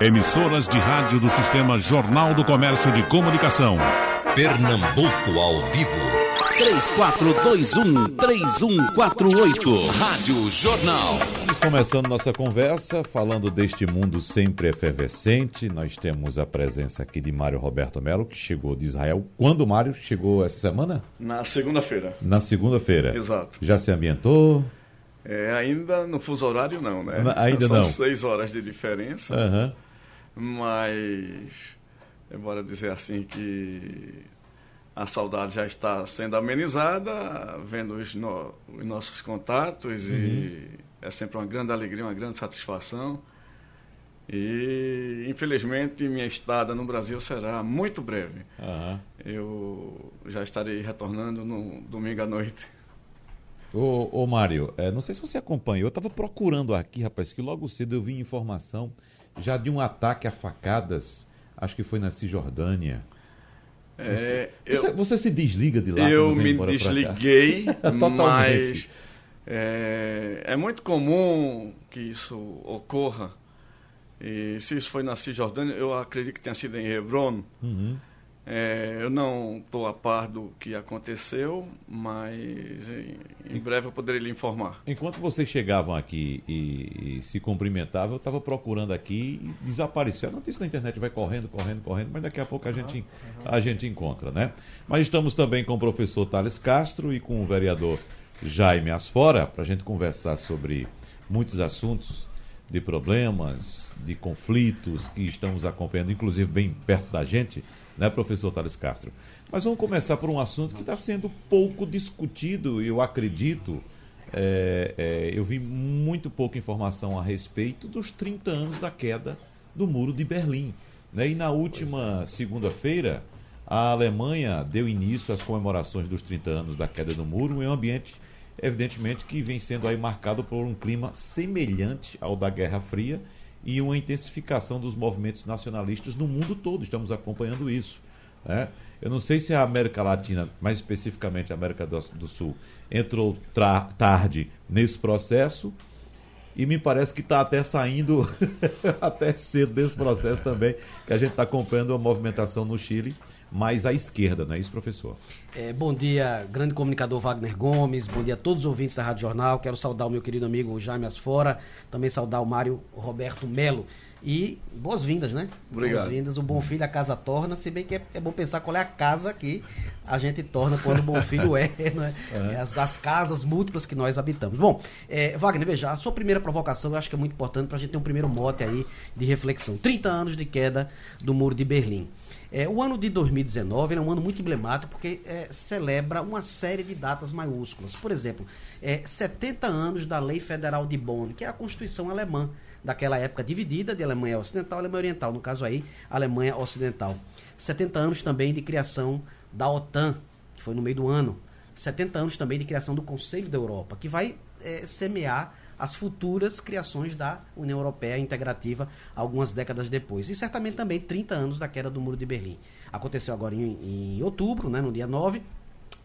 Emissoras de rádio do Sistema Jornal do Comércio de Comunicação. Pernambuco ao vivo. 3421-3148. Rádio Jornal. Estamos começando nossa conversa falando deste mundo sempre efervescente. Nós temos a presença aqui de Mário Roberto Melo, que chegou de Israel. Quando, Mário? Chegou essa semana? Na segunda-feira. Na segunda-feira. Exato. Já se ambientou? É, ainda no fuso horário não, né? Ainda São não. seis horas de diferença. Aham. Mas, embora dizer assim que a saudade já está sendo amenizada, vendo os, no- os nossos contatos e é sempre uma grande alegria, uma grande satisfação. E, infelizmente, minha estada no Brasil será muito breve. Aham. Eu já estarei retornando no domingo à noite. Ô, ô Mário, é, não sei se você acompanhou, eu estava procurando aqui, rapaz, que logo cedo eu vi informação já de um ataque a facadas, acho que foi na Cisjordânia. É, Você, eu- você se desliga de lá? Eu me desliguei, mas é, é muito comum que isso ocorra. E se isso foi na Cisjordânia, eu acredito que tenha sido em Hebron. Uhum. É, eu não estou a par do que aconteceu, mas em, em breve eu poderei lhe informar. Enquanto vocês chegavam aqui e, e se cumprimentavam, eu estava procurando aqui e desapareceu. A notícia na internet vai correndo, correndo, correndo, mas daqui a pouco a gente, a gente encontra, né? Mas estamos também com o professor Thales Castro e com o vereador Jaime Asfora para a gente conversar sobre muitos assuntos de problemas, de conflitos que estamos acompanhando, inclusive bem perto da gente, né, professor Thales Castro? Mas vamos começar por um assunto que está sendo pouco discutido, e eu acredito, é, é, eu vi muito pouca informação a respeito dos 30 anos da queda do Muro de Berlim. Né? E na última segunda-feira, a Alemanha deu início às comemorações dos 30 anos da queda do muro em um ambiente, evidentemente, que vem sendo aí marcado por um clima semelhante ao da Guerra Fria e uma intensificação dos movimentos nacionalistas no mundo todo. Estamos acompanhando isso. né? Eu não sei se a América Latina, mais especificamente a América do, do Sul, entrou tarde nesse processo e me parece que está até saindo até cedo desse processo também, que a gente está acompanhando a movimentação no Chile, mais à esquerda, não é isso, professor? É, bom dia, grande comunicador Wagner Gomes, bom dia a todos os ouvintes da Rádio Jornal. Quero saudar o meu querido amigo Jaime Asfora, também saudar o Mário Roberto Melo. E boas-vindas, né? Obrigado. Boas-vindas. O Bom Filho a casa torna, se bem que é, é bom pensar qual é a casa que a gente torna quando o Bom Filho é, não é? As das casas múltiplas que nós habitamos. Bom, é, Wagner, veja, a sua primeira provocação eu acho que é muito importante para a gente ter um primeiro mote aí de reflexão. 30 anos de queda do Muro de Berlim. É, o ano de 2019 é um ano muito emblemático porque é, celebra uma série de datas maiúsculas. Por exemplo, é, 70 anos da Lei Federal de Bonn, que é a Constituição alemã daquela época dividida de Alemanha Ocidental e Alemanha Oriental, no caso aí, Alemanha Ocidental. 70 anos também de criação da OTAN, que foi no meio do ano. 70 anos também de criação do Conselho da Europa, que vai é, semear as futuras criações da União Europeia integrativa algumas décadas depois. E certamente também 30 anos da queda do Muro de Berlim. Aconteceu agora em, em outubro, né, no dia 9,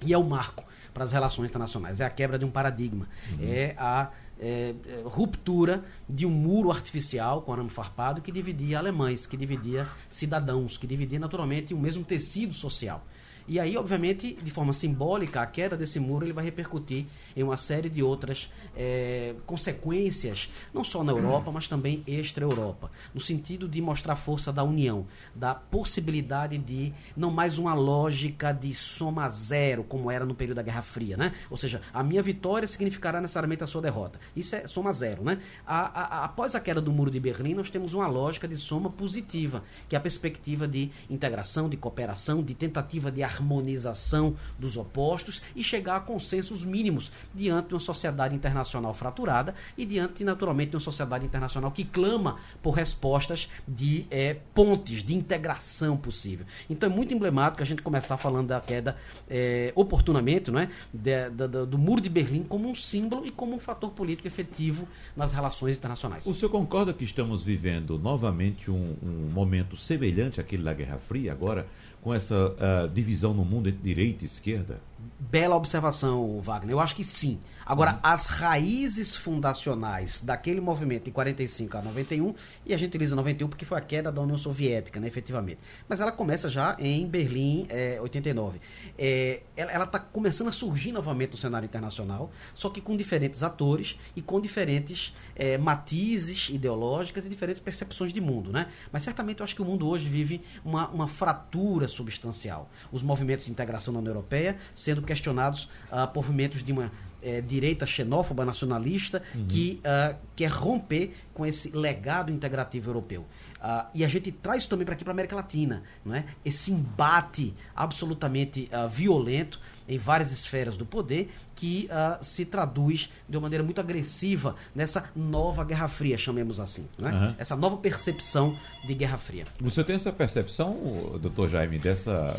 e é o marco para as relações internacionais. É a quebra de um paradigma. É a é, é, ruptura de um muro artificial com arame farpado que dividia alemães, que dividia cidadãos, que dividia naturalmente o mesmo tecido social. E aí, obviamente, de forma simbólica, a queda desse muro ele vai repercutir em uma série de outras eh, consequências, não só na Europa, mas também extra-Europa, no sentido de mostrar a força da união, da possibilidade de não mais uma lógica de soma zero, como era no período da Guerra Fria, né? Ou seja, a minha vitória significará necessariamente a sua derrota. Isso é soma zero, né? A- a- após a queda do muro de Berlim, nós temos uma lógica de soma positiva, que é a perspectiva de integração, de cooperação, de tentativa de harmonização dos opostos e chegar a consensos mínimos diante de uma sociedade internacional fraturada e diante, naturalmente, de uma sociedade internacional que clama por respostas de eh, pontes, de integração possível. Então é muito emblemático a gente começar falando da queda eh, oportunamente, não é? De- do muro de Berlim como um símbolo e como um fator político efetivo nas relações internacionais. O senhor concorda que estamos vivendo novamente um, um momento semelhante àquele da Guerra Fria, agora com essa ah, divisão no mundo entre direita e esquerda? Bela observação, Wagner. Eu acho que sim. Agora, uhum. as raízes fundacionais daquele movimento de 45 a 91, e a gente utiliza 91 porque foi a queda da União Soviética, né, efetivamente. Mas ela começa já em Berlim, é, 89. É, ela está começando a surgir novamente no cenário internacional, só que com diferentes atores e com diferentes é, matizes ideológicas e diferentes percepções de mundo, né? Mas certamente eu acho que o mundo hoje vive uma, uma fratura substancial. Os movimentos de integração na União Europeia sendo questionados uh, por movimentos de uma é, direita xenófoba, nacionalista, uhum. que uh, quer romper com esse legado integrativo europeu. Uh, e a gente traz também para aqui, para a América Latina, não é? esse embate absolutamente uh, violento em várias esferas do poder que uh, se traduz de uma maneira muito agressiva nessa nova Guerra Fria, chamemos assim. Né? Uhum. Essa nova percepção de Guerra Fria. Você tem essa percepção, doutor Jaime, dessa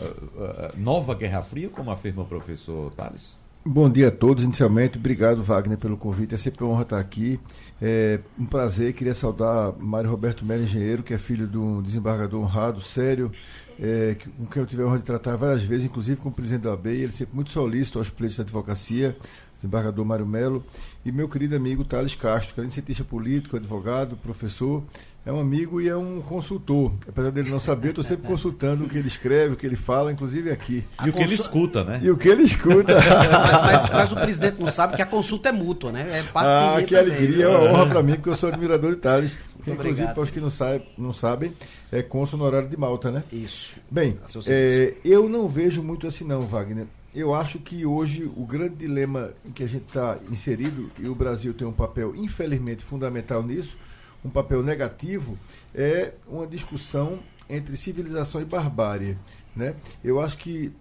nova Guerra Fria, como afirma o professor Tales? Bom dia a todos. Inicialmente, obrigado, Wagner, pelo convite. É sempre uma honra estar aqui. É um prazer. Queria saudar Mário Roberto Melo, engenheiro, que é filho de um desembargador honrado, sério, é, com quem eu tive a honra de tratar várias vezes, inclusive com o presidente da ABEI. Ele sempre muito solícito aos pleitos da advocacia, desembargador Mário Melo. E meu querido amigo Thales Castro, que é cientista político, advogado, professor é um amigo e é um consultor. Apesar dele não saber, eu estou sempre consultando o que ele escreve, o que ele fala, inclusive aqui. E o que ele escuta, né? E o que ele escuta. mas, mas, o presidente não sabe que a consulta é mútua, né? É ah, que também, alegria, é uma honra para mim, porque eu sou admirador de Thales. Que, inclusive, para os que não, sabe, não sabem, é cônsul horário de Malta, né? Isso. Bem, é, eu não vejo muito assim não, Wagner. Eu acho que hoje o grande dilema em que a gente está inserido, e o Brasil tem um papel, infelizmente, fundamental nisso, um papel negativo é uma discussão entre civilização e barbárie. Né? Eu acho que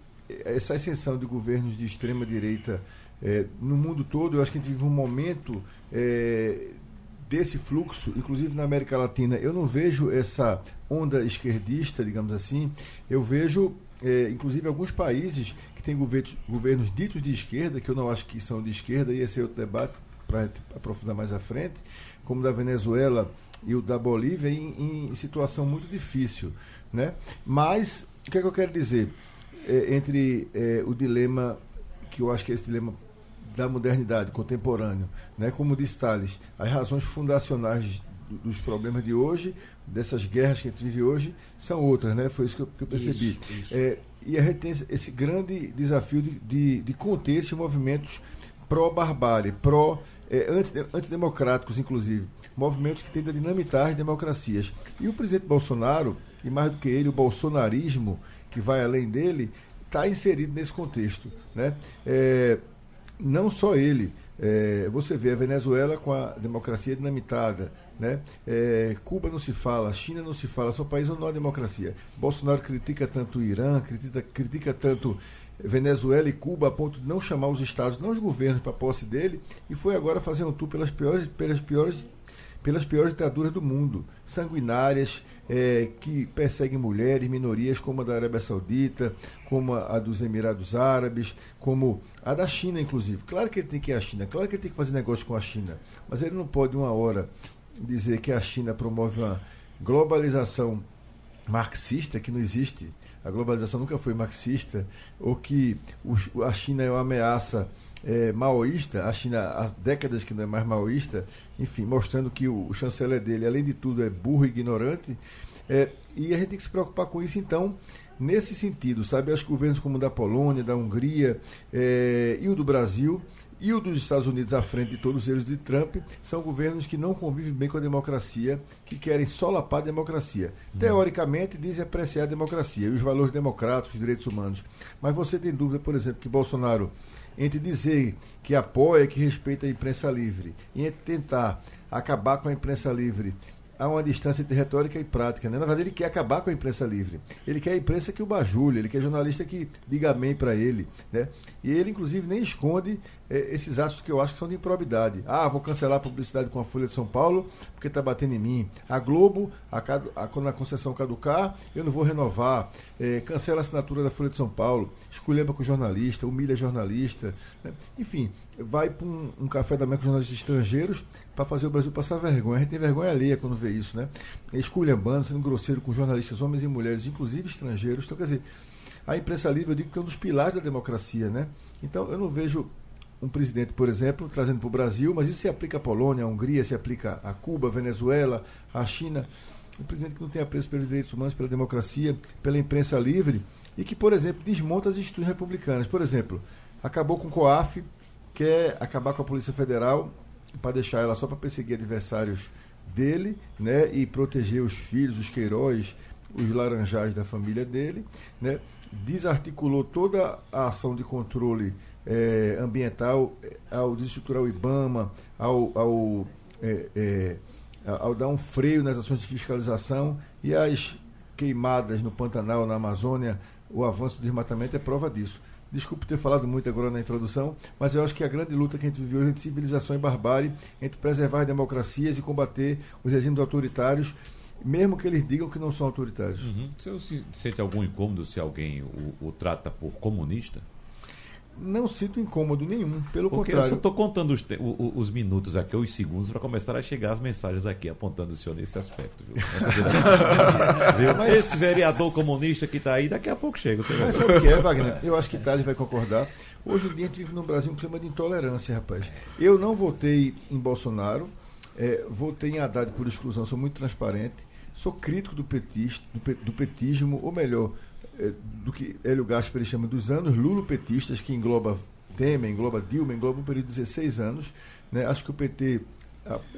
essa ascensão de governos de extrema direita é, no mundo todo, eu acho que a gente vive um momento é, desse fluxo, inclusive na América Latina. Eu não vejo essa onda esquerdista, digamos assim. Eu vejo, é, inclusive, alguns países que têm governos, governos ditos de esquerda, que eu não acho que são de esquerda, e esse é outro debate para aprofundar mais à frente, como da Venezuela e o da Bolívia, em, em situação muito difícil. Né? Mas, o que, é que eu quero dizer? É, entre é, o dilema, que eu acho que é esse dilema da modernidade contemporâneo, né? como disse Tales, as razões fundacionais dos problemas de hoje, dessas guerras que a gente vive hoje, são outras, né? Foi isso que eu, que eu percebi. Isso, isso. É, e a gente tem esse grande desafio de, de, de conter esses movimentos pró-barbárie, pró é, antidemocráticos, inclusive, movimentos que tendem a dinamitar as democracias. E o presidente Bolsonaro, e mais do que ele, o bolsonarismo, que vai além dele, está inserido nesse contexto. Né? É, não só ele. É, você vê a Venezuela com a democracia dinamitada, né? É, Cuba não se fala, China não se fala, países onde não há democracia. Bolsonaro critica tanto o Irã, critica, critica tanto Venezuela e Cuba a ponto de não chamar os estados, não os governos para posse dele, e foi agora fazer um tour pelas piores, pelas piores, pelas piores ditaduras do mundo, sanguinárias, é, que perseguem mulheres, minorias, como a da Arábia Saudita, como a, dos Emirados Árabes, como a da China, inclusive. Claro que ele tem que ir à China, claro que ele tem que fazer negócio com a China, mas ele não pode, uma hora, dizer que a China promove uma globalização marxista que não existe a globalização nunca foi marxista, ou que a China é uma ameaça é, maoísta, a China há décadas que não é mais maoísta, enfim, mostrando que o, o chanceler dele, além de tudo, é burro e ignorante. É, e a gente tem que se preocupar com isso, então, nesse sentido, sabe? Que governos como o da Polônia, da Hungria é, e o do Brasil e o dos Estados Unidos à frente de todos eles de Trump são governos que não convivem bem com a democracia, que querem solapar a democracia. Uhum. Teoricamente dizem apreciar a democracia e os valores democráticos, os direitos humanos. Mas você tem dúvida, por exemplo, que Bolsonaro, entre dizer que apoia, que respeita a imprensa livre, e entre tentar acabar com a imprensa livre há uma distância entre retórica e prática. Né? Na verdade, ele quer acabar com a imprensa livre. Ele quer a imprensa que o bajule, ele quer jornalista que diga amém para ele. Né? E ele, inclusive, nem esconde é, esses atos que eu acho que são de improbidade. Ah, vou cancelar a publicidade com a Folha de São Paulo porque está batendo em mim. A Globo, a, a, quando a concessão caducar, eu não vou renovar. É, cancela a assinatura da Folha de São Paulo, esculhamba com jornalista, humilha jornalista. Né? Enfim, vai para um, um, café da manhã com jornalistas estrangeiros para fazer o Brasil passar vergonha. A gente tem vergonha alheia quando vê isso, né? Esculhambando, sendo grosseiro com jornalistas, homens e mulheres, inclusive estrangeiros. Então, quer dizer, a imprensa livre, eu digo que é um dos pilares da democracia, né? Então, eu não vejo um presidente, por exemplo, trazendo para o Brasil, mas isso se aplica à Polônia, à Hungria, se aplica a Cuba, Venezuela, à China. Um presidente que não tem apreço pelos direitos humanos, pela democracia, pela imprensa livre e que, por exemplo, desmonta as instituições republicanas. Por exemplo, acabou com o COAF, quer acabar com a Polícia Federal para deixar ela só para perseguir adversários dele né, e proteger os filhos, os Queiroz, os Laranjais da família dele. Né, desarticulou toda a ação de controle é, ambiental ao desestruturar o IBAMA, ao, ao, é, é, ao dar um freio nas ações de fiscalização e as queimadas no Pantanal, na Amazônia, o avanço do desmatamento é prova disso. Desculpe ter falado muito agora na introdução, mas eu acho que a grande luta que a gente vive hoje entre civilização e barbárie, entre preservar as democracias e combater os regimes autoritários, mesmo que eles digam que não são autoritários. Uhum. Você sente algum incômodo se alguém o, o trata por comunista? Não sinto incômodo nenhum, pelo Porque contrário. eu só estou contando os, os, os, minutos aqui, os segundos, para começar a chegar as mensagens aqui apontando o senhor nesse aspecto. Viu? viu? Mas... Esse vereador comunista que está aí, daqui a pouco chega. Mas sabe o que é, Wagner? Eu acho que Thales vai concordar. Hoje em dia a gente vive no Brasil um clima de intolerância, rapaz. Eu não votei em Bolsonaro, é, votei em Haddad por exclusão, sou muito transparente, sou crítico do, petista, do, do petismo, ou melhor, do que Hélio Gaspar chama dos anos lulopetistas, que engloba Temer, engloba Dilma, engloba um período de 16 anos. Né? Acho que o PT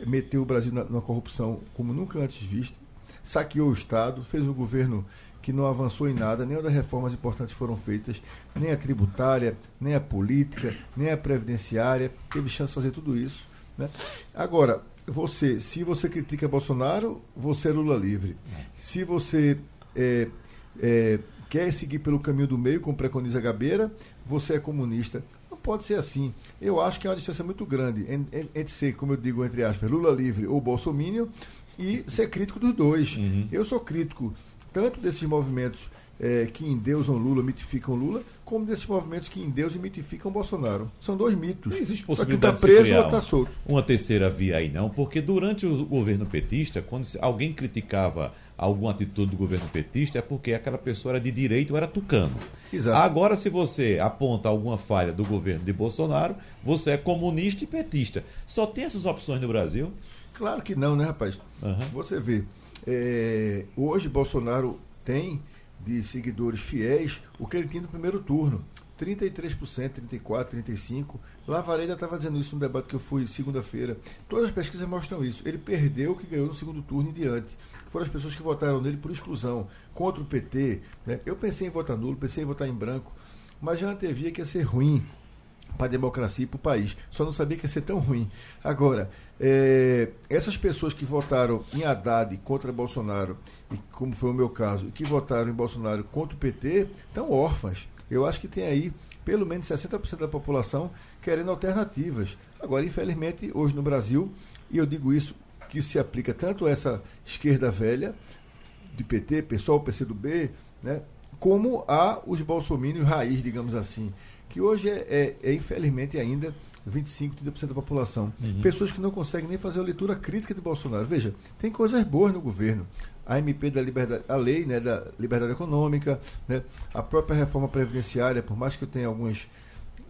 meteu o Brasil na, numa corrupção como nunca antes vista, saqueou o Estado, fez um governo que não avançou em nada, nenhuma das reformas importantes foram feitas, nem a tributária, nem a política, nem a previdenciária, teve chance de fazer tudo isso. Né? Agora, você, se você critica Bolsonaro, você é Lula livre. Se você é, é, quer seguir pelo caminho do meio, como preconiza Gabeira, você é comunista. Não pode ser assim. Eu acho que é uma distância muito grande entre ser, como eu digo, entre aspas, Lula livre ou Bolsonaro e ser crítico dos dois. Uhum. Eu sou crítico tanto desses movimentos é, que endeusam Lula, mitificam Lula, como desses movimentos que endeusam e mitificam Bolsonaro. São dois mitos. Não existe possibilidade Só que um tá preso ou está solto. Uma terceira via aí não, porque durante o governo petista, quando alguém criticava alguma atitude do governo petista é porque aquela pessoa era de direito ou era tucano. Exato. Agora, se você aponta alguma falha do governo de Bolsonaro, você é comunista e petista. Só tem essas opções no Brasil? Claro que não, né, rapaz? Uhum. Você vê, é, hoje Bolsonaro tem de seguidores fiéis o que ele tinha no primeiro turno. 33%, 34%, 35%. Lavareda estava dizendo isso no debate que eu fui segunda-feira. Todas as pesquisas mostram isso. Ele perdeu o que ganhou no segundo turno em diante foram as pessoas que votaram nele por exclusão, contra o PT. Né? Eu pensei em votar nulo, pensei em votar em branco, mas já antevia que ia ser ruim para a democracia e para o país. Só não sabia que ia ser tão ruim. Agora, é, essas pessoas que votaram em Haddad contra Bolsonaro, e como foi o meu caso, e que votaram em Bolsonaro contra o PT, estão órfãs. Eu acho que tem aí pelo menos 60% da população querendo alternativas. Agora, infelizmente, hoje no Brasil, e eu digo isso que se aplica tanto a essa esquerda velha, de PT, PSOL, PCdoB, né, como a os bolsomínios raiz, digamos assim, que hoje é, é, é infelizmente ainda 25, 30% da população. Uhum. Pessoas que não conseguem nem fazer a leitura crítica de Bolsonaro. Veja, tem coisas boas no governo. A MP da liberdade, a lei né, da liberdade econômica, né, a própria reforma previdenciária, por mais que eu tenha algumas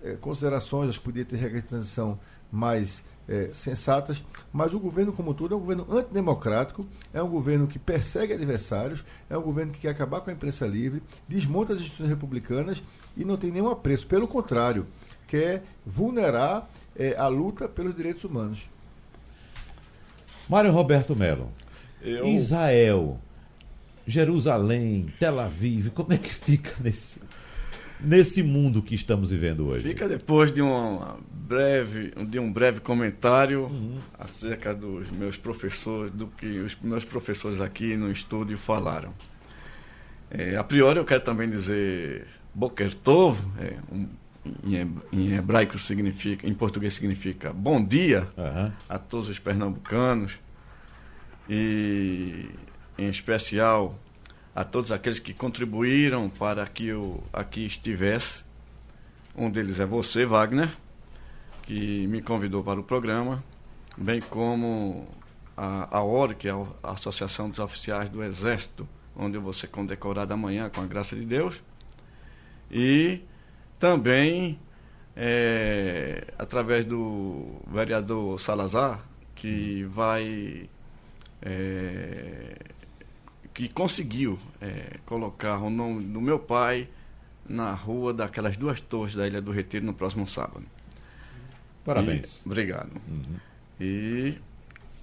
é, considerações, acho que podia ter regra de transição mais é, sensatas, mas o governo como todo é um governo antidemocrático, é um governo que persegue adversários, é um governo que quer acabar com a imprensa livre, desmonta as instituições republicanas e não tem nenhum apreço. Pelo contrário, quer vulnerar é, a luta pelos direitos humanos. Mário Roberto Melo. Eu... Israel, Jerusalém, Tel Aviv, como é que fica nesse, nesse mundo que estamos vivendo hoje? Fica depois de uma breve, de um breve comentário uhum. acerca dos meus professores, do que os meus professores aqui no estúdio falaram. É, a priori eu quero também dizer Boker Tov, é, um, em, hebraico significa, em português significa bom dia uhum. a todos os pernambucanos e em especial a todos aqueles que contribuíram para que eu aqui estivesse. Um deles é você, Wagner, que me convidou para o programa, bem como a, a OR, que é a Associação dos Oficiais do Exército, onde eu vou ser condecorado amanhã, com a graça de Deus. E também é, através do vereador Salazar, que vai. É, que conseguiu é, colocar o nome do meu pai na rua daquelas duas torres da Ilha do Retiro no próximo sábado. Parabéns. E, obrigado. Uhum. E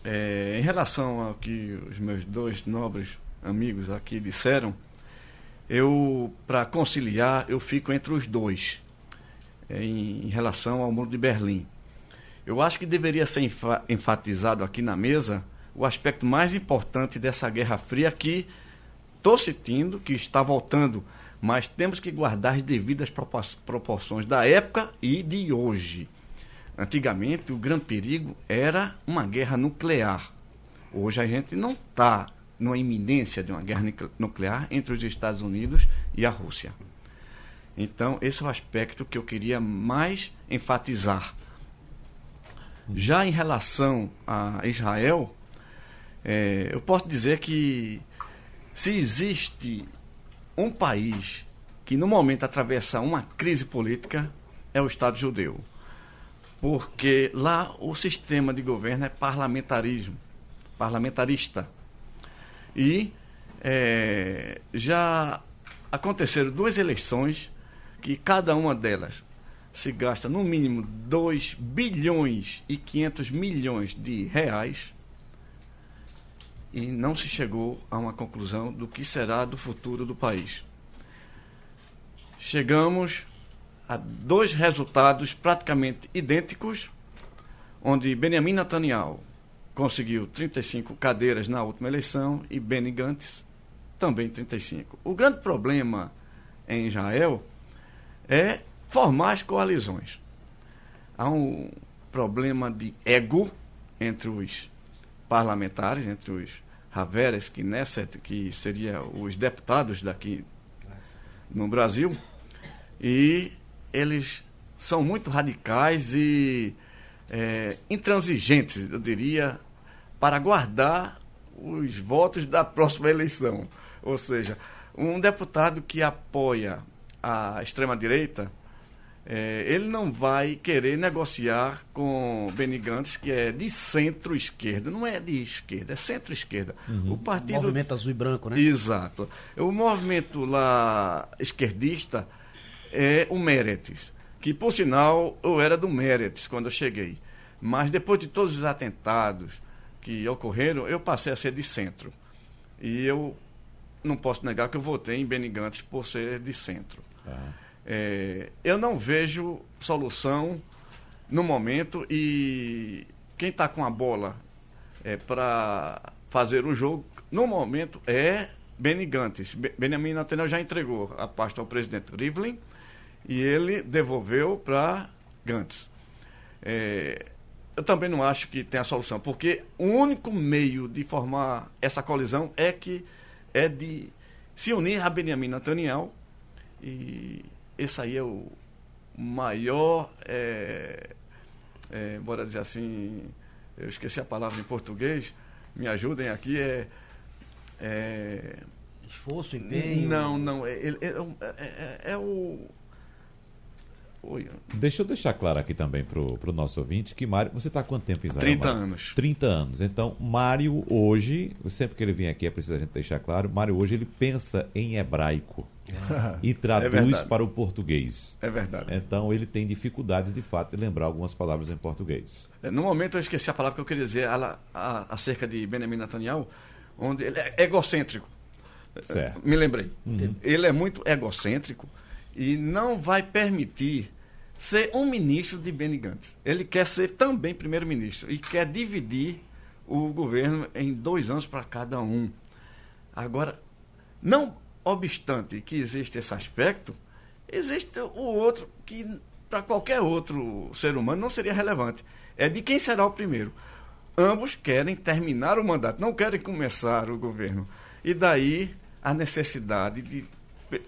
é, em relação ao que os meus dois nobres amigos aqui disseram, eu, para conciliar, eu fico entre os dois é, em, em relação ao muro de Berlim. Eu acho que deveria ser enfatizado aqui na mesa o aspecto mais importante dessa Guerra Fria que estou sentindo que está voltando, mas temos que guardar as devidas proporções da época e de hoje. Antigamente, o grande perigo era uma guerra nuclear. Hoje a gente não está numa iminência de uma guerra nuclear entre os Estados Unidos e a Rússia. Então, esse é o aspecto que eu queria mais enfatizar. Já em relação a Israel, é, eu posso dizer que se existe um país que no momento atravessa uma crise política, é o Estado judeu. Porque lá o sistema de governo é parlamentarismo, parlamentarista. E é, já aconteceram duas eleições que cada uma delas se gasta no mínimo 2 bilhões e 500 milhões de reais e não se chegou a uma conclusão do que será do futuro do país. Chegamos a dois resultados praticamente idênticos, onde Benjamin Netanyahu conseguiu 35 cadeiras na última eleição e Benny Gantz também 35. O grande problema em Israel é formar as coalizões. Há um problema de ego entre os parlamentares, entre os Haveres, que nessa que seria os deputados daqui no Brasil, e eles são muito radicais e é, intransigentes, eu diria, para guardar os votos da próxima eleição. Ou seja, um deputado que apoia a extrema-direita, é, ele não vai querer negociar com Benny Gantz, que é de centro-esquerda. Não é de esquerda, é centro-esquerda. Uhum. O partido... movimento azul e branco, né? Exato. O movimento lá esquerdista é o Meretz, que, por sinal, eu era do Meretz quando eu cheguei. Mas depois de todos os atentados que ocorreram, eu passei a ser de centro. E eu não posso negar que eu votei em Benny Gantz por ser de centro. É, eu não vejo solução no momento e quem está com a bola é, para fazer o jogo, no momento, é Benny Gantz. Benjamin Netanyahu já entregou a pasta ao presidente Rivlin e ele devolveu para Gantz. É, eu também não acho que tem a solução, porque o único meio de formar essa colisão é que é de se unir a Benjamin Netanyahu e esse aí é o maior, é, é, bora dizer assim, eu esqueci a palavra em português, me ajudem aqui, é, é Esforço, empenho? Não, não, é, é, é, é o Oi. Deixa eu deixar claro aqui também para o nosso ouvinte que Mário, você está há quanto tempo em Israel? 30 Mário? anos. 30 anos. Então, Mário hoje, sempre que ele vem aqui é preciso a gente deixar claro, Mário hoje ele pensa em hebraico e traduz é para o português. É verdade. Então ele tem dificuldades de fato de lembrar algumas palavras em português. É, no momento eu esqueci a palavra que eu queria dizer ela, a, acerca de Benjamin Netanyahu, onde ele é egocêntrico. Certo. Me lembrei. Uhum. Ele é muito egocêntrico e não vai permitir ser um ministro de Benny Gantz. Ele quer ser também primeiro-ministro e quer dividir o governo em dois anos para cada um. Agora, não obstante que existe esse aspecto, existe o outro que para qualquer outro ser humano não seria relevante. É de quem será o primeiro. Ambos querem terminar o mandato, não querem começar o governo. E daí a necessidade de,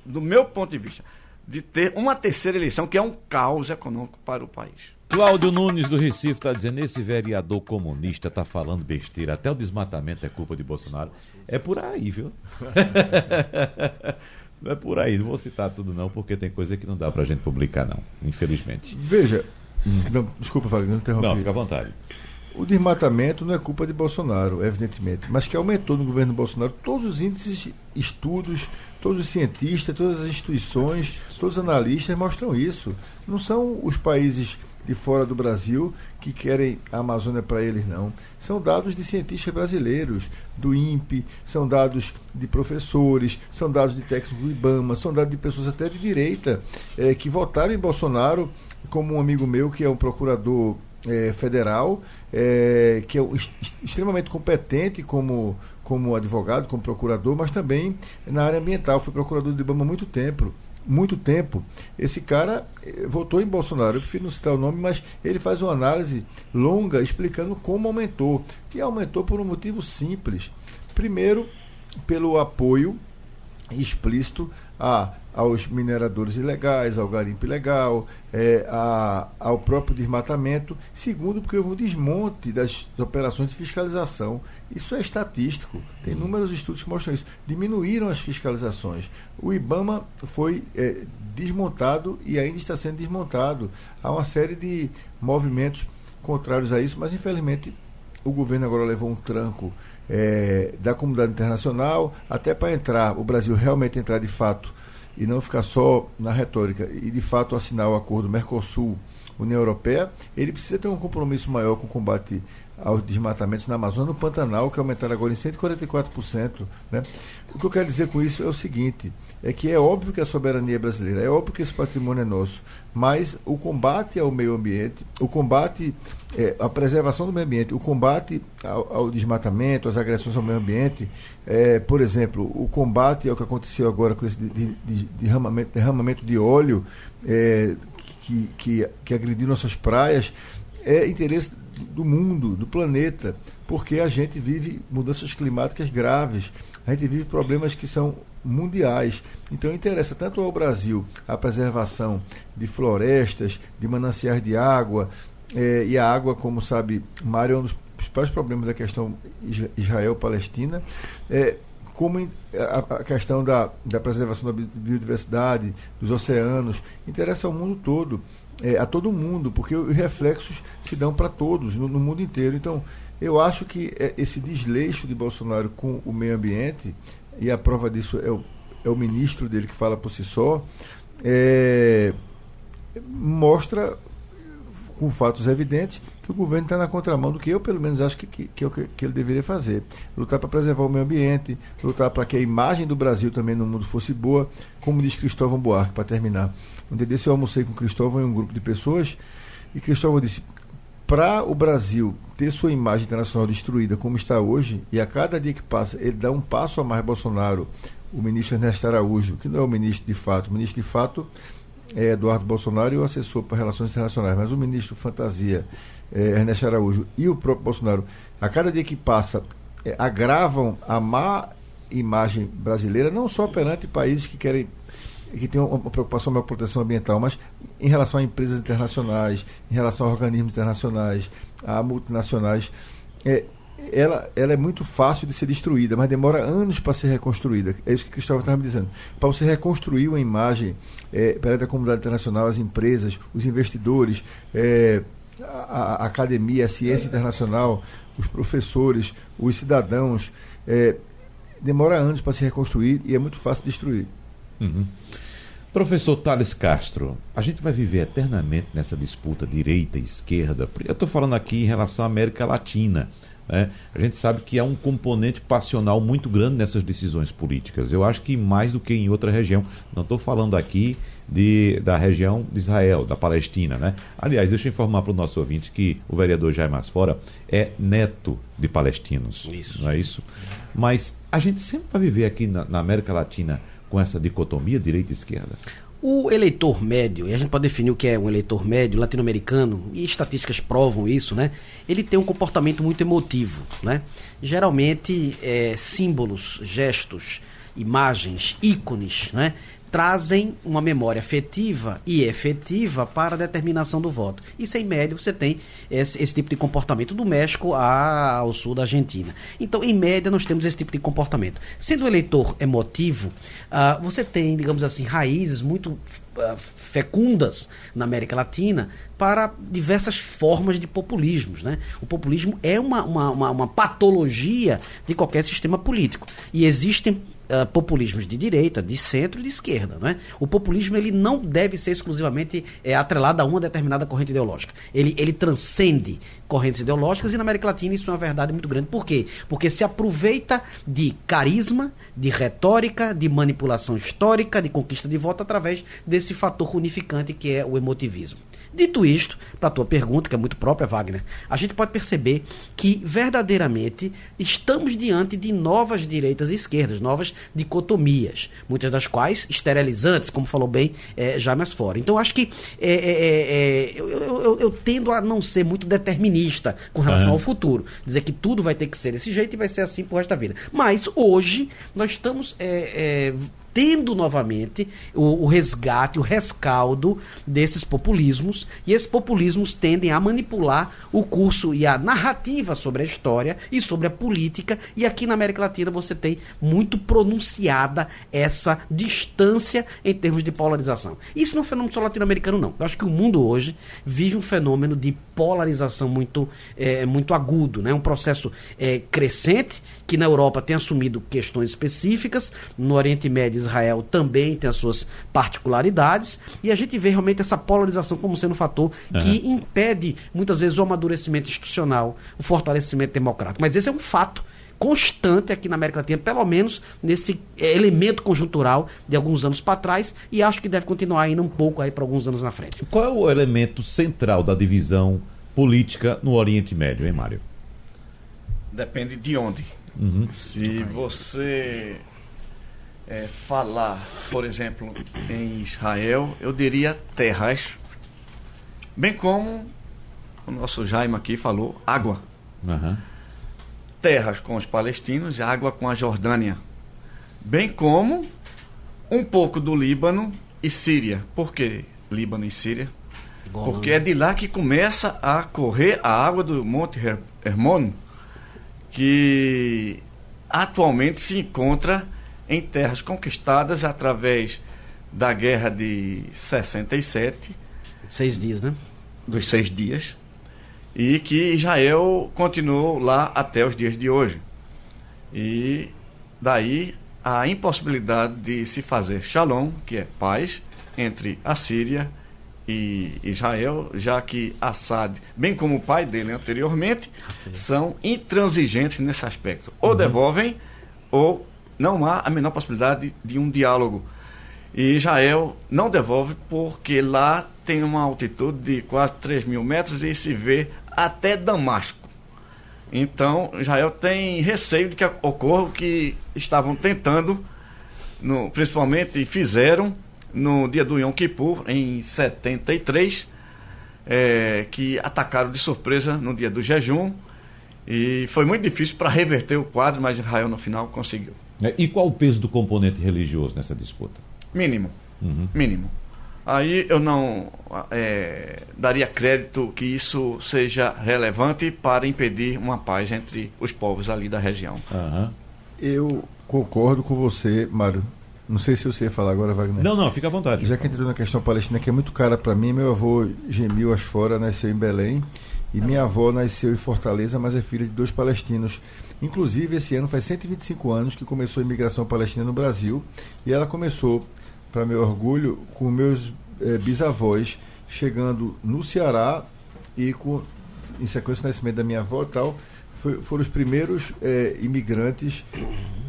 do meu ponto de vista, de ter uma terceira eleição, que é um caos econômico para o país. Cláudio Nunes do Recife está dizendo: esse vereador comunista está falando besteira, até o desmatamento é culpa de Bolsonaro. É por aí, viu? É por aí, não vou citar tudo não, porque tem coisa que não dá pra gente publicar não, infelizmente. Veja, não, desculpa, Wagner, não interrompi. Não, fica à vontade. O desmatamento não é culpa de Bolsonaro, evidentemente, mas que aumentou no governo Bolsonaro todos os índices, estudos, todos os cientistas, todas as instituições, todos os analistas mostram isso. Não são os países de fora do Brasil que querem a Amazônia para eles, não. São dados de cientistas brasileiros, do INPE, são dados de professores, são dados de técnicos do IBAMA, são dados de pessoas até de direita é, que votaram em Bolsonaro, como um amigo meu que é um procurador é, federal, é, que é extremamente competente como, como advogado, como procurador, mas também na área ambiental. Foi procurador do IBAMA há muito tempo muito tempo. Esse cara eh, votou em Bolsonaro. Eu prefiro não citar o nome, mas ele faz uma análise longa explicando como aumentou. E aumentou por um motivo simples. Primeiro, pelo apoio explícito a aos mineradores ilegais, ao garimpo ilegal, é, a, ao próprio desmatamento. Segundo, porque houve um desmonte das operações de fiscalização. Isso é estatístico, tem inúmeros estudos que mostram isso. Diminuíram as fiscalizações. O IBAMA foi é, desmontado e ainda está sendo desmontado. Há uma série de movimentos contrários a isso, mas infelizmente o governo agora levou um tranco é, da comunidade internacional até para entrar, o Brasil realmente entrar de fato e não ficar só na retórica e de fato assinar o acordo Mercosul-União Europeia, ele precisa ter um compromisso maior com o combate aos desmatamentos na Amazônia, no Pantanal, que aumentaram agora em 144%. Né? O que eu quero dizer com isso é o seguinte: é que é óbvio que a soberania é brasileira, é óbvio que esse patrimônio é nosso, mas o combate ao meio ambiente, o combate é, à preservação do meio ambiente, o combate ao, ao desmatamento, às agressões ao meio ambiente, é, por exemplo, o combate ao que aconteceu agora com esse de, de, de derramamento, derramamento de óleo é, que, que, que agrediu nossas praias, é interesse do mundo, do planeta, porque a gente vive mudanças climáticas graves, a gente vive problemas que são mundiais. Então interessa tanto ao Brasil a preservação de florestas, de mananciais de água, é, e a água, como sabe, Mário, é um dos principais problemas da questão Israel-Palestina. É, como a, a, questão da, da preservação da biodiversidade, dos oceanos, interessa ao mundo todo, é, a todo mundo, porque os reflexos se dão para todos, no, no, mundo inteiro. Então, eu acho que é, esse desleixo de Bolsonaro com o meio ambiente, e a prova disso é o, é o ministro dele que fala por si só, mostra com fatos evidentes que o governo está na contramão do que eu, pelo menos, acho que, que, que, ele deveria fazer. Lutar para preservar o meio ambiente, lutar para que a imagem do Brasil também no mundo fosse boa, como diz Cristóvão Buarque, para terminar. Um dia desse eu almocei com Cristóvão e um grupo de pessoas, e Cristóvão disse: para o Brasil ter sua imagem internacional destruída como está hoje, e a cada dia que passa ele dá um passo a mais Bolsonaro, o ministro Ernesto Araújo, que não é o ministro de fato, o ministro de fato é Eduardo Bolsonaro e o assessor para relações internacionais, mas o ministro Fantasia é, Ernesto Araújo e o próprio Bolsonaro, a cada dia que passa, é, agravam a má imagem brasileira, não só perante países que querem que têm uma preocupação com a proteção ambiental, mas em relação a empresas internacionais, em relação a organismos internacionais, a multinacionais. É, ela, ela é muito fácil de ser destruída, mas demora anos para ser reconstruída. É isso que Cristóvão estava me dizendo. Para você reconstruir uma imagem é, perante a comunidade internacional, as empresas, os investidores, é, a, a, academia, a ciência internacional, os professores, os cidadãos. É, demora anos para se reconstruir e é muito fácil destruir. Uhum. Professor Thales Castro, a gente vai viver eternamente nessa disputa direita e esquerda. Eu estou falando aqui em relação à América Latina. Né? A gente sabe que há um componente passional muito grande nessas decisões políticas. Eu acho que mais do que em outra região. Não estou falando aqui de, da região de Israel, da Palestina. Né? Aliás, deixa eu informar para o nosso ouvinte que o vereador Jair Masfora é neto de palestinos. Isso. Não é isso? Mas a gente sempre vai viver aqui na, na América Latina com essa dicotomia direita e esquerda. O eleitor médio, e a gente pode definir o que é um eleitor médio latino-americano, e estatísticas provam isso, né? Ele tem um comportamento muito emotivo, né? Geralmente, é, símbolos, gestos, imagens, ícones, né? Trazem uma memória afetiva e efetiva para a determinação do voto. Isso, em média, você tem esse, esse tipo de comportamento do México ao sul da Argentina. Então, em média, nós temos esse tipo de comportamento. Sendo o eleitor emotivo, uh, você tem, digamos assim, raízes muito uh, fecundas na América Latina para diversas formas de populismos. Né? O populismo é uma, uma, uma, uma patologia de qualquer sistema político. E existem Uh, populismos de direita, de centro e de esquerda. Né? O populismo ele não deve ser exclusivamente é, atrelado a uma determinada corrente ideológica. Ele, ele transcende correntes ideológicas e na América Latina isso é uma verdade muito grande. Por quê? Porque se aproveita de carisma, de retórica, de manipulação histórica, de conquista de voto através desse fator unificante que é o emotivismo. Dito isto, para a tua pergunta, que é muito própria, Wagner, a gente pode perceber que verdadeiramente estamos diante de novas direitas e esquerdas, novas dicotomias, muitas das quais esterilizantes, como falou bem é, já mais fora. Então, acho que é, é, eu, eu, eu, tendo a não ser muito determinista com relação ao futuro, dizer que tudo vai ter que ser desse jeito e vai ser assim por resto da vida. Mas hoje nós estamos tendo novamente o, o, resgate, o rescaldo desses populismos, e esses populismos tendem a manipular o curso e a narrativa sobre a história e sobre a política, e aqui na América Latina você tem muito pronunciada essa distância em termos de polarização. Isso não é um fenômeno só latino-americano, não. Eu acho que o mundo hoje vive um fenômeno de polarização muito, é, muito agudo, né? um processo é, crescente que na Europa tem assumido questões específicas, no Oriente Médio Israel também tem as suas particularidades, e a gente vê realmente essa polarização como sendo um fator uhum. que impede muitas vezes o amadurecimento institucional, o fortalecimento democrático. Mas esse é um fato constante aqui na América Latina, pelo menos nesse elemento conjuntural de alguns anos para trás, e acho que deve continuar ainda um pouco aí para alguns anos na frente. Qual é o elemento central da divisão política no Oriente Médio, hein, Mário? Depende de onde. Uhum. Se você é, falar, por exemplo, em Israel, eu diria terras, bem como o nosso Jaime aqui falou, água. Uhum. Terras com os palestinos, água com a Jordânia. Bem como um pouco do Líbano e Síria. Por que Líbano e Síria? Porque é de lá que começa a correr a água do Monte Hermon que atualmente se encontra em terras conquistadas através da guerra de 67. Seis dias, né? Dos seis dias. E que Israel continuou lá até os dias de hoje. E daí a impossibilidade de se fazer shalom, que é paz, entre a Síria e Israel, já que Assad, bem como o pai dele anteriormente, são intransigentes nesse aspecto. Ou uhum. devolvem, ou não há a menor possibilidade de um diálogo. E Israel não devolve porque lá tem uma altitude de quase 3 mil metros e se vê até Damasco. Então, Israel tem receio de que ocorra o que estavam tentando, no, principalmente fizeram no dia do Yom Kippur, em 73, é, que atacaram de surpresa no dia do jejum. E foi muito difícil para reverter o quadro, mas Israel no final conseguiu. É, e qual o peso do componente religioso nessa disputa? Mínimo. Uhum. Mínimo. Aí eu não é, daria crédito que isso seja relevante para impedir uma paz entre os povos ali da região. Uhum. Eu concordo com você, Mário. Não sei se você ia falar agora, Wagner. Não, não, fica à vontade. Já que entrou na questão palestina, que é muito cara para mim, meu avô Gemil Asfora nasceu em Belém e minha avó nasceu em Fortaleza, mas é filha de dois palestinos. Inclusive, esse ano faz 125 anos que começou a imigração palestina no Brasil e ela começou, para meu orgulho, com meus eh, bisavós chegando no Ceará e com, em sequência do nascimento da minha avó e tal, foi, foram os primeiros eh, imigrantes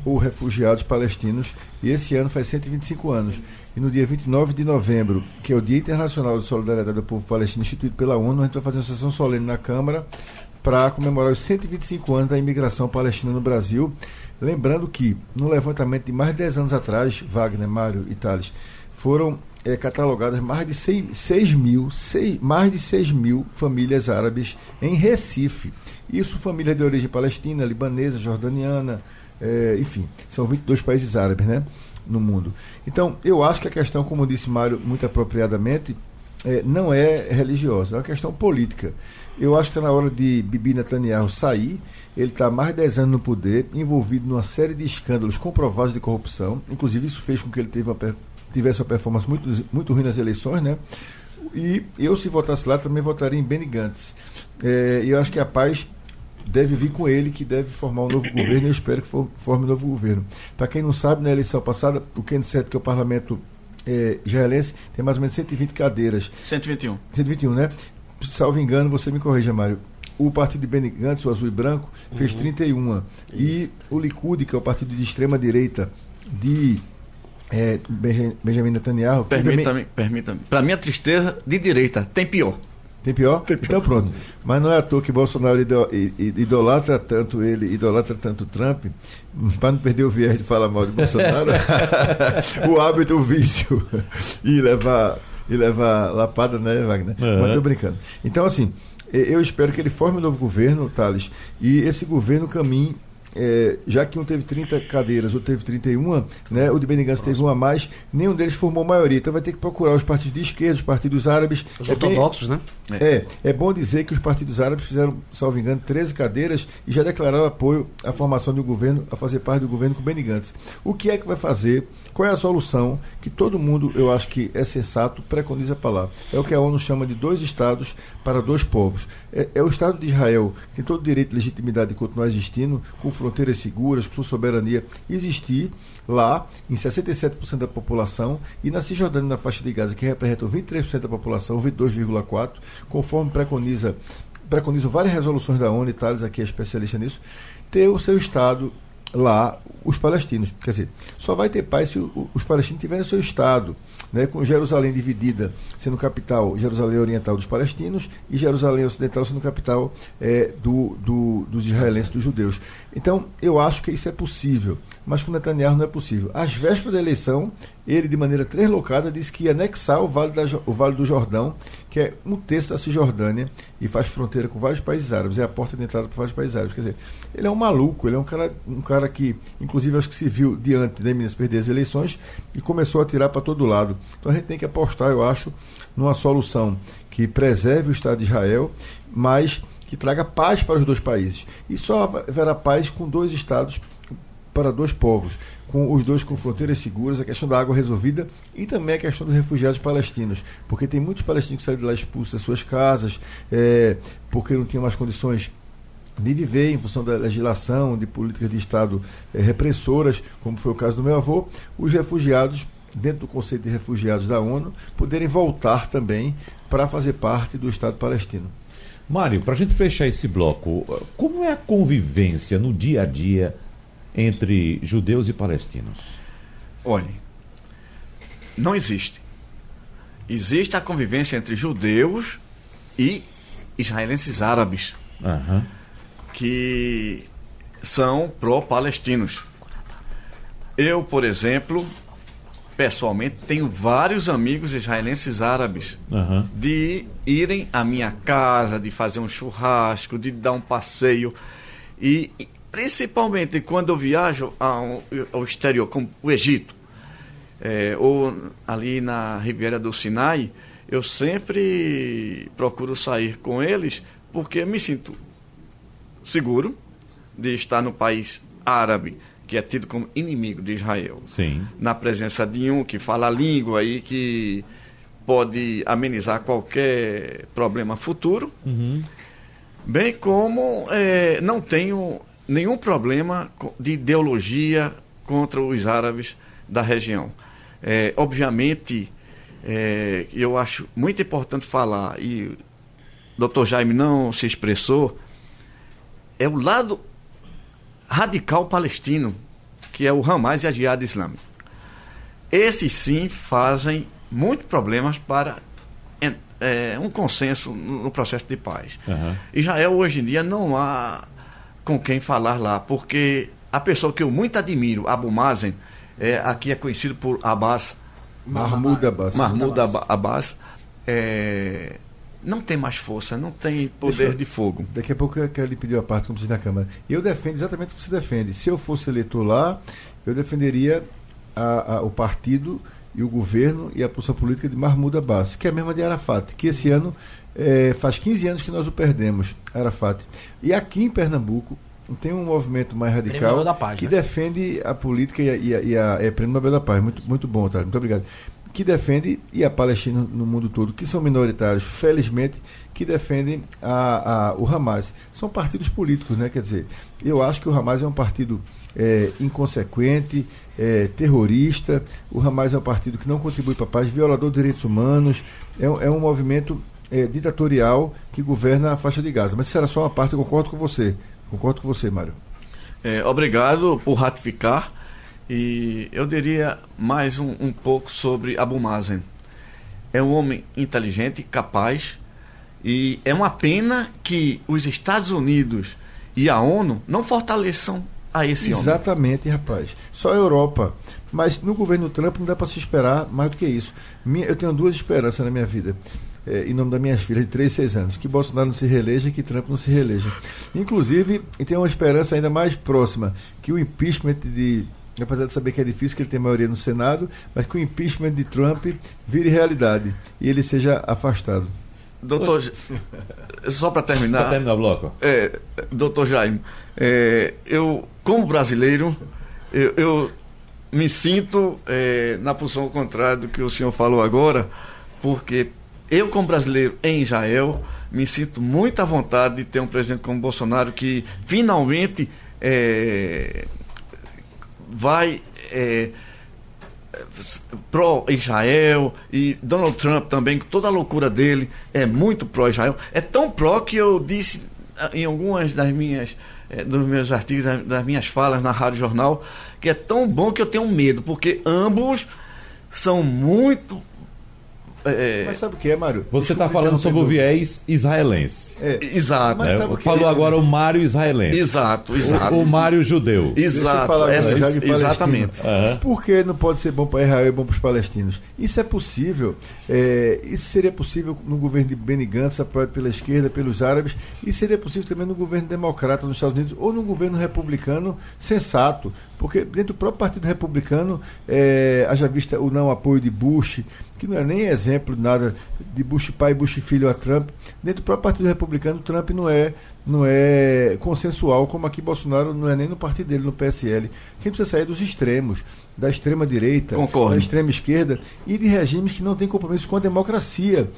ou refugiados palestinos, e esse ano faz 125 anos. E no dia 29 de novembro, que é o Dia Internacional de Solidariedade do Povo Palestino, instituído pela ONU, a gente vai fazer uma sessão solene na Câmara para comemorar os 125 anos da imigração palestina no Brasil. Lembrando que, no levantamento de mais de 10 anos atrás, Wagner, Mário e Thales, foram é, catalogadas mais de 6, 6 mil, 6, mais de 6 mil famílias árabes em Recife. Isso famílias de origem palestina, libanesa, jordaniana, é, enfim, são 22 países árabes, né? No mundo. Então, eu acho que a questão, como disse Mário muito apropriadamente, é, não é religiosa, é uma questão política. Eu acho que está na hora de Bibi Netanyahu sair. Ele está mais de 10 anos no poder, envolvido numa série de escândalos comprovados de corrupção. Inclusive, isso fez com que ele uma, tivesse uma performance muito, muito ruim nas eleições, né? E eu, se votasse lá, também votaria em Benny Gantz. É, eu acho que a paz deve vir com ele, que deve formar um novo governo. Eu espero que forme um novo governo. Para quem não sabe, na eleição passada, o Knesset, que é o parlamento é, israelense, tem mais ou menos 120 cadeiras. 121. 121, né? salvo engano, você me corrija, Mário. O partido de Benny Gantz, o azul e branco, fez uhum. 31. Isso. E o Likud, que é o partido de extrema direita de é, Benjamin Netanyahu. Permita-me, também... permita-me. Para minha tristeza, de direita, tem pior. Tem pior? Tem pior? Então pronto. Mas não é à toa que Bolsonaro idolatra tanto ele, idolatra tanto Trump, para não perder o viés de falar mal de Bolsonaro, o hábito, o vício, e levar e levar lapada, né, Wagner? Uhum. Mas tô brincando. Então, assim, eu espero que ele forme um novo governo, Thales, e esse governo caminhe é, já que um teve 30 cadeiras, outro teve 31, né, o de Benigans teve uma a mais, nenhum deles formou maioria. Então vai ter que procurar os partidos de esquerda, os partidos árabes. Os é ortodoxos, bem, né? É, é bom dizer que os partidos árabes fizeram, salvo engano, 13 cadeiras e já declararam apoio à formação um governo, a fazer parte do governo com Benigans. O que é que vai fazer qual é a solução que todo mundo, eu acho que é sensato, preconiza para lá? É o que a ONU chama de dois estados para dois povos. É, é o Estado de Israel que tem todo o direito e legitimidade de continuar existindo, com fronteiras seguras, com sua soberania, existir lá em 67% da população e na Cisjordânia, na faixa de Gaza, que representam 23% da população, 22,4%, conforme preconiza preconizam várias resoluções da ONU, e Thales aqui é especialista nisso, ter o seu Estado lá os palestinos. Quer dizer, só vai ter paz se os palestinos tiverem seu Estado, né, com Jerusalém dividida sendo capital, Jerusalém Oriental dos palestinos e Jerusalém Ocidental sendo capital é, do, do, dos israelenses, dos judeus. Então, eu acho que isso é possível, mas com Netanyahu não é possível. Às vésperas da eleição, ele, de maneira translocada, disse que ia anexar o Vale, da, o vale do Jordão, que é um terço da Cisjordânia e faz fronteira com vários países árabes, é a porta de entrada para vários países árabes. Quer dizer, ele é um maluco, ele é um cara, um cara que, inclusive, acho que se viu diante de Minas perder as eleições e começou a tirar para todo lado. Então a gente tem que apostar, eu acho, numa solução que preserve o Estado de Israel, mas que traga paz para os dois países. E só haverá paz com dois estados para dois povos com os dois com fronteiras seguras, a questão da água resolvida e também a questão dos refugiados palestinos, porque tem muitos palestinos que saíram de lá expulsos das suas casas, é, porque não tinham mais condições de viver em função da legislação, de políticas de Estado é, repressoras, como foi o caso do meu avô, os refugiados, dentro do conceito de refugiados da ONU, poderem voltar também para fazer parte do Estado palestino. Mário, para a gente fechar esse bloco, como é a convivência no dia a dia entre judeus e palestinos? Olhe, não existe. Existe a convivência entre judeus e israelenses árabes, uhum. que são pró-palestinos. Eu, por exemplo, pessoalmente, tenho vários amigos israelenses árabes uhum. de irem à minha casa, de fazer um churrasco, de dar um passeio. E principalmente quando eu viajo ao, ao exterior, como o Egito, é, ou ali na Riviera do Sinai, eu sempre procuro sair com eles porque me sinto seguro de estar no país árabe, que é tido como inimigo de Israel. Sim. Na presença de um que fala a língua e que pode amenizar qualquer problema futuro. Uhum. Bem como é, não tenho nenhum problema de ideologia contra os árabes da região. É, obviamente, é, eu acho muito importante falar, e o doutor Jaime não se expressou, é o lado radical palestino, que é o Hamas e a Jihad Islâmica. Esses sim fazem muitos problemas para é, um consenso no processo de paz. Uhum. Israel hoje em dia não há com quem falar lá, porque a pessoa que eu muito admiro, Abu Mazen, é, aqui é conhecido por Abbas. Mahmoud Abbas. Mahmoud Abbas. É, não tem mais força, não tem poder eu, de fogo. Daqui a pouco eu quero lhe pedir a parte, como diz na Câmara. Eu defendo exatamente o que você defende. Se eu fosse eleitor lá, eu defenderia a, a, o partido e o governo e a posição política de Mahmoud Abbas, que é a mesma de Arafat, que esse ano é, faz 15 anos que nós o perdemos, Arafat. E aqui em Pernambuco tem um movimento mais radical Paz, que né? defende a política e a, e a, e a é, Prêmio Nobel da Paz. Muito, muito bom, Otário. Muito obrigado. Que defende, e a Palestina no mundo todo, que são minoritários, felizmente, que defendem a, a, o Hamas. São partidos políticos, né? Quer dizer, eu acho que o Hamas é um partido é, inconsequente, é, terrorista. O Hamas é um partido que não contribui para a paz, violador de direitos humanos. É, é um movimento é, ditatorial que governa a faixa de Gaza. Mas isso era só uma parte, eu concordo com você. Concordo com você, Mário. É, obrigado por ratificar. E eu diria mais um, um pouco sobre Abu Mazen. É um homem inteligente, capaz, e é uma pena que os Estados Unidos e a ONU não fortaleçam a esse homem. Exatamente, rapaz. Só a Europa. Mas no governo Trump não dá para se esperar mais do que isso. Minha, eu tenho duas esperanças na minha vida é, em nome das minhas filhas de 3 e 6 anos, que Bolsonaro não se reeleja e que Trump não se reeleja. Inclusive, e tem uma esperança ainda mais próxima, que o impeachment de. Apesar de saber que é difícil, que ele tem maioria no Senado, mas que o impeachment de Trump vire realidade e ele seja afastado. Doutor, só para terminar. Para terminar o bloco. É, doutor Jaime, é, eu, como brasileiro, eu, eu me sinto é, na posição contrária do que o senhor falou agora, porque eu, como brasileiro em Israel, me sinto muito à vontade de ter um presidente como Bolsonaro que finalmente é, vai é, pró-Israel e Donald Trump também, com toda a loucura dele, é muito pró-Israel. É tão pró que eu disse em algumas das minhas é, dos meus artigos, das minhas falas na Rádio Jornal, que é tão bom que eu tenho medo, porque ambos são muito é, Mas sabe o que é, Mário? Você está falando sobre o viés israelense. É. Exato. É, falou é? agora o Mário israelense. Exato, exato. O, o Mário judeu. Exato. Essa, exatamente. Uhum. Por que não pode ser bom para Israel e bom para os palestinos? Isso é possível. É, isso seria possível no governo de Benny Gantz, apoiado pela esquerda, pelos árabes, e seria possível também no governo democrata nos Estados Unidos ou no governo republicano sensato. Porque dentro do próprio Partido Republicano, é, haja vista o não apoio de Bush, que não é nem exemplo de nada de Bush pai e Bush filho a Trump, dentro do próprio Partido Republicano, Trump não é, não é consensual, como aqui Bolsonaro não é nem no partido dele, no PSL. Quem precisa sair dos extremos, da extrema direita, Concordo. da extrema esquerda e de regimes que não têm compromisso com a democracia.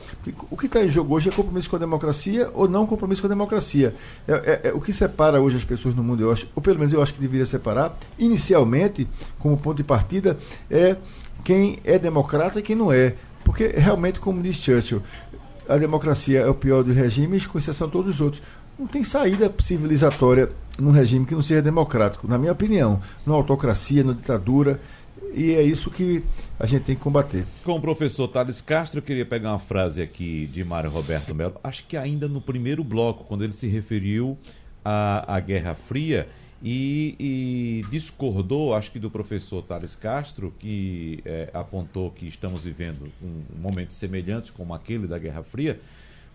O que está em jogo hoje é compromisso com a democracia ou não compromisso com a democracia. É, é, é, o que separa hoje as pessoas no mundo, eu acho, ou pelo menos eu acho que deveria separar, inicialmente, como ponto de partida, é quem é democrata e quem não é. Porque realmente, como diz Churchill, a democracia é o pior dos regimes, com exceção de todos os outros. Não tem saída civilizatória num regime que não seja democrático, na minha opinião. Na autocracia, na ditadura. E é isso que a gente tem que combater. Com o professor Thales Castro, eu queria pegar uma frase aqui de Mário Roberto Melo, acho que ainda no primeiro bloco, quando ele se referiu à, à Guerra Fria, e, e, discordou, acho que do professor Thales Castro, que é, apontou que estamos vivendo um, um momento semelhante como aquele da Guerra Fria,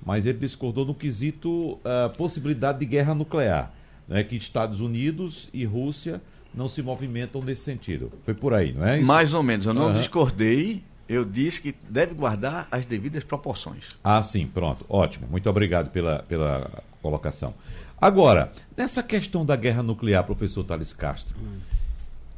mas ele discordou no quesito a uh, possibilidade de guerra nuclear, né, que Estados Unidos e Rússia não se movimentam nesse sentido. Foi por aí, não é? Isso? Mais ou menos. Eu não uhum. discordei. Eu disse que deve guardar as devidas proporções. Ah, sim, pronto. Ótimo. Muito obrigado pela, pela colocação. Agora, nessa questão da guerra nuclear, professor Thales Castro, hum.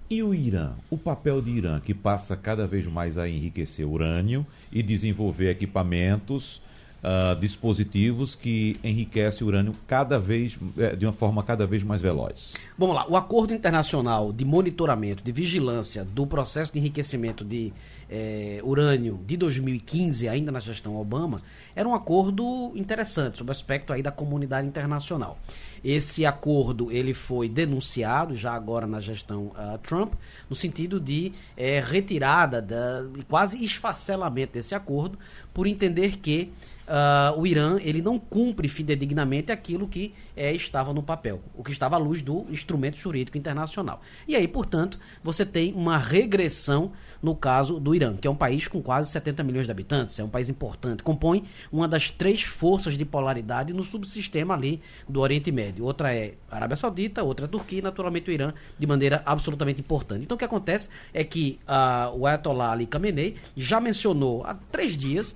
e o Irã? O papel de Irã, que passa cada vez mais a enriquecer urânio e desenvolver equipamentos, uh, dispositivos que enriquecem o urânio cada vez, eh, de uma forma cada vez mais veloz. Vamos lá, o Acordo Internacional de Monitoramento, de Vigilância do Processo de Enriquecimento de eh, Urânio de 2015, ainda na gestão Obama, era um acordo interessante sobre o aspecto aí da comunidade internacional. esse acordo ele foi denunciado já agora na gestão uh, Trump, no sentido de é, retirada, da, quase esfacelamento desse acordo, por entender que uh, o Irã ele não cumpre fidedignamente aquilo que é, estava no papel, o que estava à luz do instrumento jurídico internacional. E aí, portanto, você tem uma regressão no caso do Irã, que é um país com quase 70 milhões de habitantes, é um país importante, compõe uma das três forças de polaridade no subsistema ali do Oriente Médio. Outra é a Arábia Saudita, outra é Turquia e, naturalmente, o Irã, de maneira absolutamente importante. Então, o que acontece é que uh, o Ayatollah Ali Khamenei já mencionou há três dias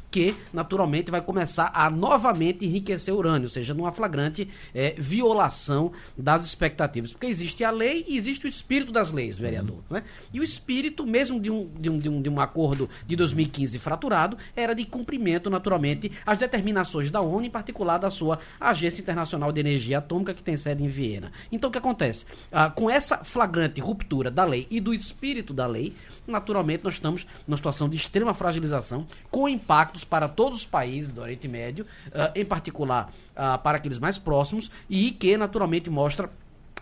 que, naturalmente, vai começar a novamente enriquecer urânio, ou seja, numa flagrante é, violação das expectativas. Porque existe a lei e existe o espírito das leis, vereador. Uhum. Né? E o espírito, mesmo de um, de, um, de, um, de um acordo de 2015 fraturado, era de cumprimento, naturalmente, às determinações da ONU, em particular da sua Agência Internacional de Energia Atômica, que tem sede em Viena. Então, o que acontece? Ah, com essa flagrante ruptura da lei e do espírito da lei, naturalmente, nós estamos numa situação de extrema fragilização, com impactos para todos os países do Oriente Médio, uh, em particular uh, para aqueles mais próximos, e que naturalmente mostra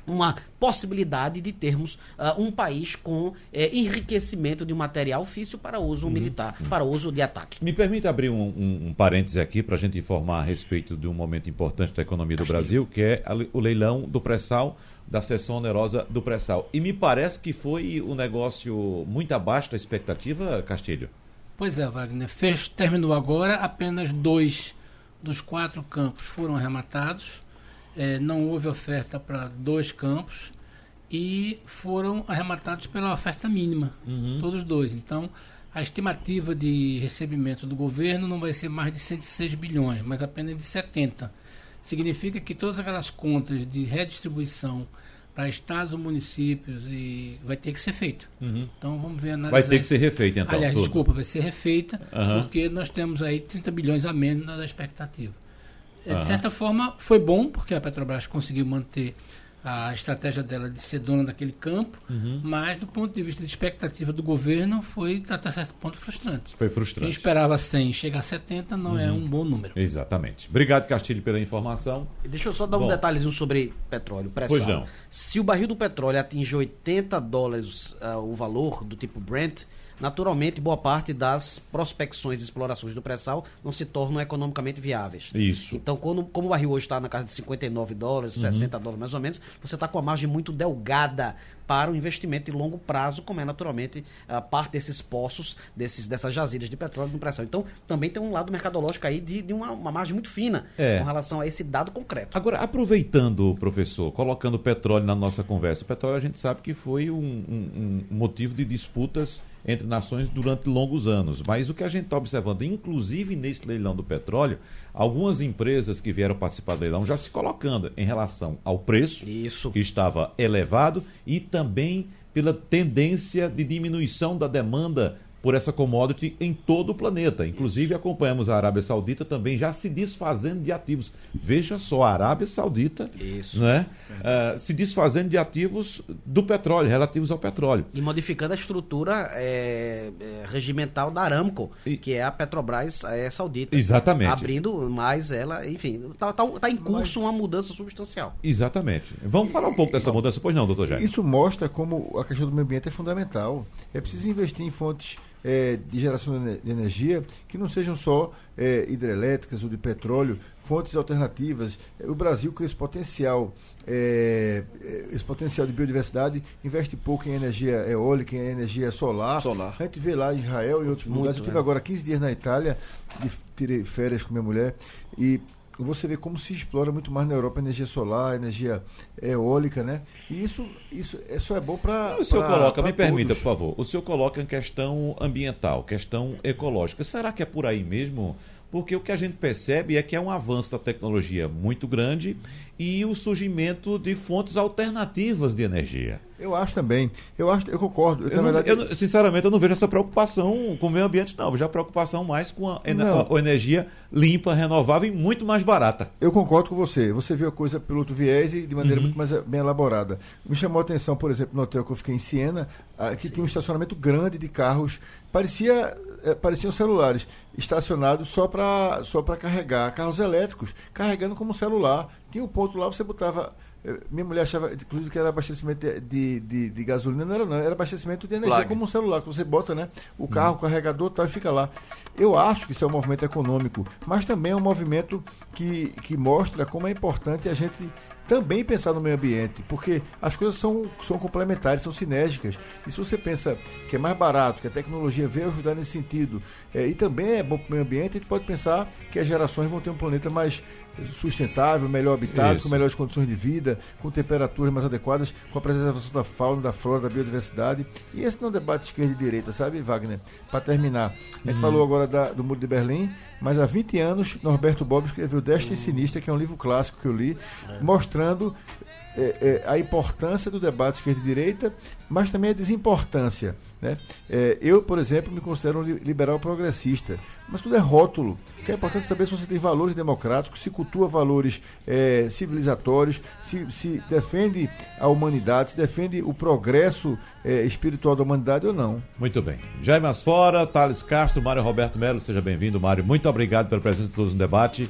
uma possibilidade de termos uh, um país com eh, enriquecimento de material físico para uso uhum. militar, para uso de ataque. Me permite abrir um, um, um parêntese aqui para a gente informar a respeito de um momento importante da economia do Brasil, que é a, o leilão do pré-sal da sessão onerosa do pré-sal. E me parece que foi um negócio muito abaixo da expectativa, Castilho. Pois é, Wagner. Fez, terminou agora, apenas dois dos quatro campos foram arrematados. É, não houve oferta para dois campos e foram arrematados pela oferta mínima, uhum. todos dois. Então, a estimativa de recebimento do governo não vai ser mais de 106 bilhões, mas apenas de 70. Significa que todas aquelas contas de redistribuição para estados municípios e vai ter que ser feito. Uhum. Então vamos ver Vai ter que ser refeita então. Aliás, tudo. desculpa, vai ser refeita uhum. porque nós temos aí 30 bilhões a menos da expectativa. Uhum. De certa forma foi bom porque a Petrobras conseguiu manter a estratégia dela de ser dona daquele campo, uhum. mas do ponto de vista de expectativa do governo foi até certo ponto frustrante. Foi frustrante. Quem esperava 100 chegar a 70 não é uhum. é um bom número. Exatamente. Obrigado, Castilho, pela informação. Deixa eu só dar bom. um detalhezinho sobre petróleo, pré Pois não. Se o barril do petróleo atinge 80 dólares uh, o valor do tipo Brent, naturalmente boa parte das prospecções e explorações do pré-sal não se tornam economicamente viáveis. Isso. Então, quando, como o barril hoje está na casa de 59 dólares, uhum. 60 dólares mais ou menos, você está com uma margem muito delgada para o investimento de longo prazo, como é naturalmente a parte desses poços, desses, dessas jazidas de petróleo no pré-sal. Então, também tem um lado mercadológico aí de, de uma, uma, margem muito fina é. com relação a esse dado concreto. Agora, aproveitando, professor, colocando o petróleo na nossa conversa, o petróleo a gente sabe que foi um, um, um motivo de disputas entre nações durante longos anos. Mas o que a gente está observando, inclusive nesse leilão do petróleo, algumas empresas que vieram participar do leilão já se colocando em relação ao preço, Isso. que estava elevado, e também pela tendência de diminuição da demanda por essa commodity em todo o planeta. Inclusive, acompanhamos a Arábia Saudita também já se desfazendo de ativos. Veja só, a Arábia Saudita Né, uh, se desfazendo de ativos do petróleo, relativos ao petróleo. E modificando a estrutura é, é, regimental da Aramco, e... que é a Petrobras é, saudita. Exatamente. Abrindo mais ela, enfim, está tá, tá em curso Mas... uma mudança substancial. Exatamente. Vamos falar um pouco dessa mudança, pois não, doutor Jair? Isso mostra como a questão do meio ambiente é fundamental. É preciso investir em fontes é, de geração de energia que não sejam só é, hidrelétricas ou de petróleo, fontes alternativas. O Brasil, com esse potencial, é, é, esse potencial de biodiversidade, investe pouco em energia eólica, em energia solar. solar. A gente vê lá em Israel e outros Muito, lugares. Eu estive agora 15 dias na Itália, tirei férias com minha mulher, e você vê como se explora muito mais na Europa energia solar, energia eólica, né? E isso, isso, isso é bom para. O senhor pra, coloca, pra me todos. permita, por favor, o senhor coloca em questão ambiental, questão ecológica. Será que é por aí mesmo? Porque o que a gente percebe é que é um avanço da tecnologia muito grande e o surgimento de fontes alternativas de energia. Eu acho também. Eu acho, eu concordo. Eu, eu, não, verdade... eu, sinceramente, eu não vejo essa preocupação com o meio ambiente, não. Eu vejo a preocupação mais com a, a, a, energia limpa, renovável e muito mais barata. Eu concordo com você. Você viu a coisa pelo outro viés e de maneira uhum. muito mais eh, bem elaborada. Me chamou a atenção, por exemplo, no hotel que eu fiquei em Siena, que tinha um estacionamento grande de carros. Parecia é, pareciam celulares estacionados só para só carregar carros elétricos, carregando como celular. Tinha um ponto lá, você botava minha mulher achava, inclusive, que era abastecimento de, de, de, gasolina, não era não, era abastecimento de energia, como um celular, que você bota, né? O carro, hum. o carregador tal, e fica lá. Eu acho que isso é um movimento econômico, mas também é um movimento que, que mostra como é importante a gente também pensar no meio ambiente, porque as coisas são, são complementares, são sinérgicas. E se você pensa que é mais barato, que a tecnologia veio ajudar nesse sentido, é, e também é bom para o meio ambiente, a gente pode pensar que as gerações vão ter um planeta mais sustentável, melhor habitado, Isso. com melhores condições de vida, com temperaturas mais adequadas, com a preservação da fauna, da flora, da biodiversidade. E esse não é um debate esquerda e direita, sabe, Wagner? Para terminar, a gente hum. falou agora da, do Muro de Berlim, mas há 20 anos Norberto Bob escreveu Desta e Sinistra, que é um livro clássico que eu li, mostrando é, é, a importância do debate esquerda e direita, mas também a desimportância. Né? É, eu, por exemplo, me considero um liberal progressista, mas tudo é rótulo. O que é importante saber se você tem valores democráticos, se cultua valores é, civilizatórios, se, se, defende a humanidade, se defende o progresso é, espiritual da humanidade ou não. Muito bem. Jaime Asfora, Thales Castro, Mário Roberto Melo, seja bem-vindo, Mário. Muito obrigado pela presença de todos no debate.